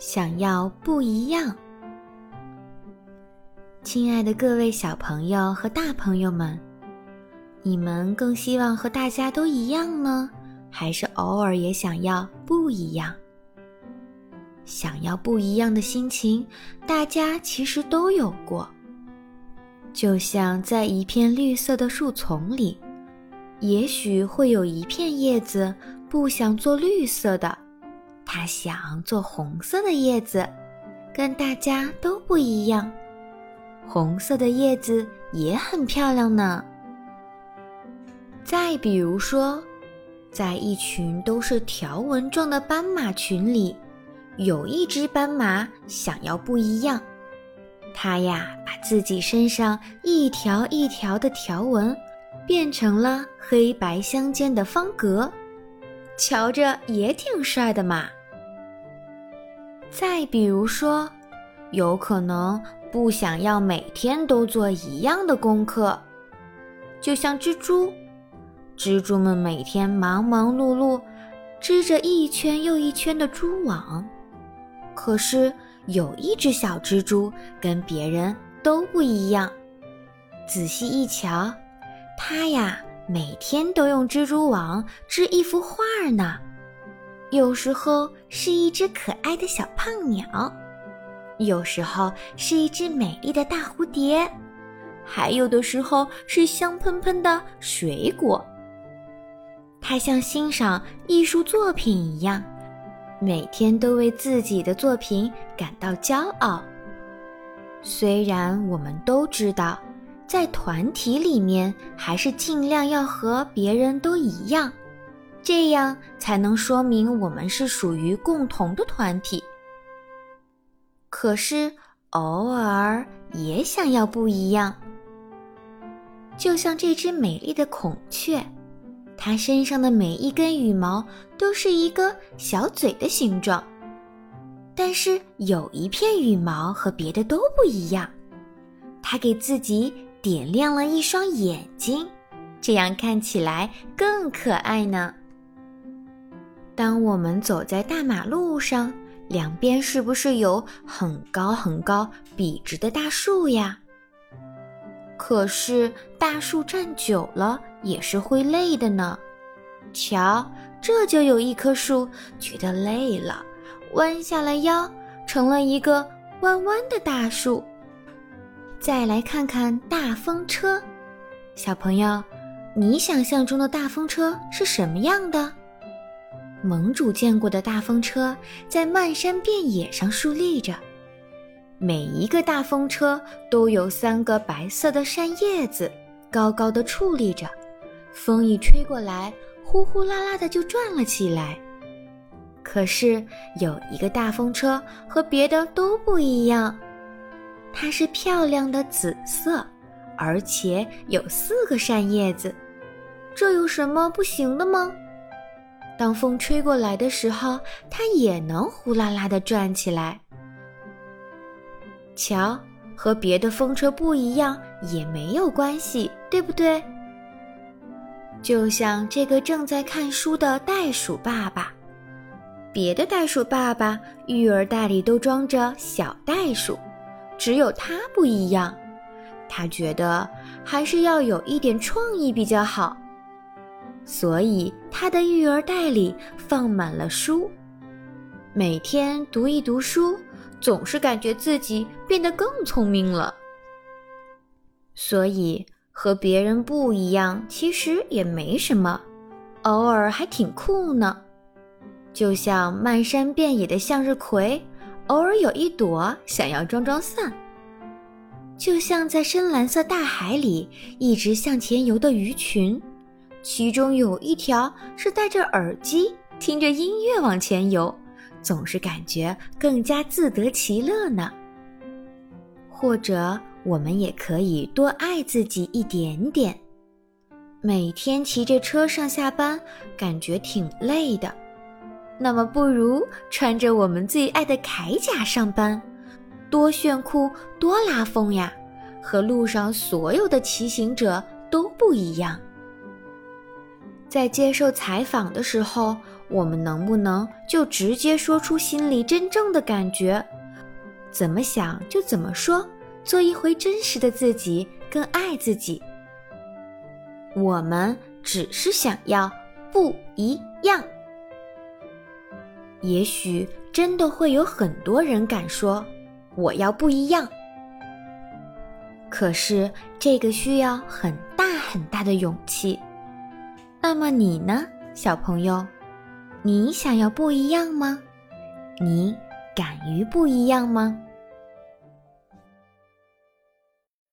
想要不一样。亲爱的各位小朋友和大朋友们，你们更希望和大家都一样呢，还是偶尔也想要不一样？想要不一样的心情，大家其实都有过。就像在一片绿色的树丛里，也许会有一片叶子不想做绿色的，它想做红色的叶子，跟大家都不一样。红色的叶子也很漂亮呢。再比如说，在一群都是条纹状的斑马群里，有一只斑马想要不一样。它呀，把自己身上一条一条的条纹变成了黑白相间的方格，瞧着也挺帅的嘛。再比如说，有可能不想要每天都做一样的功课，就像蜘蛛，蜘蛛们每天忙忙碌碌，织着一圈又一圈的蛛网，可是。有一只小蜘蛛跟别人都不一样，仔细一瞧，它呀每天都用蜘蛛网织一幅画呢。有时候是一只可爱的小胖鸟，有时候是一只美丽的大蝴蝶，还有的时候是香喷喷的水果。它像欣赏艺术作品一样。每天都为自己的作品感到骄傲。虽然我们都知道，在团体里面还是尽量要和别人都一样，这样才能说明我们是属于共同的团体。可是偶尔也想要不一样，就像这只美丽的孔雀。它身上的每一根羽毛都是一个小嘴的形状，但是有一片羽毛和别的都不一样，它给自己点亮了一双眼睛，这样看起来更可爱呢。当我们走在大马路上，两边是不是有很高很高笔直的大树呀？可是大树站久了也是会累的呢。瞧，这就有一棵树觉得累了，弯下了腰，成了一个弯弯的大树。再来看看大风车，小朋友，你想象中的大风车是什么样的？盟主见过的大风车在漫山遍野上竖立着。每一个大风车都有三个白色的扇叶子，高高的矗立着，风一吹过来，呼呼啦啦的就转了起来。可是有一个大风车和别的都不一样，它是漂亮的紫色，而且有四个扇叶子，这有什么不行的吗？当风吹过来的时候，它也能呼啦啦的转起来。瞧，和别的风车不一样也没有关系，对不对？就像这个正在看书的袋鼠爸爸，别的袋鼠爸爸育儿袋里都装着小袋鼠，只有他不一样。他觉得还是要有一点创意比较好，所以他的育儿袋里放满了书，每天读一读书。总是感觉自己变得更聪明了，所以和别人不一样，其实也没什么，偶尔还挺酷呢。就像漫山遍野的向日葵，偶尔有一朵想要装装蒜；就像在深蓝色大海里一直向前游的鱼群，其中有一条是戴着耳机听着音乐往前游。总是感觉更加自得其乐呢。或者，我们也可以多爱自己一点点。每天骑着车上下班，感觉挺累的，那么不如穿着我们最爱的铠甲上班，多炫酷，多拉风呀！和路上所有的骑行者都不一样。在接受采访的时候。我们能不能就直接说出心里真正的感觉？怎么想就怎么说，做一回真实的自己，更爱自己。我们只是想要不一样。也许真的会有很多人敢说我要不一样，可是这个需要很大很大的勇气。那么你呢，小朋友？你想要不一样吗？你敢于不一样吗？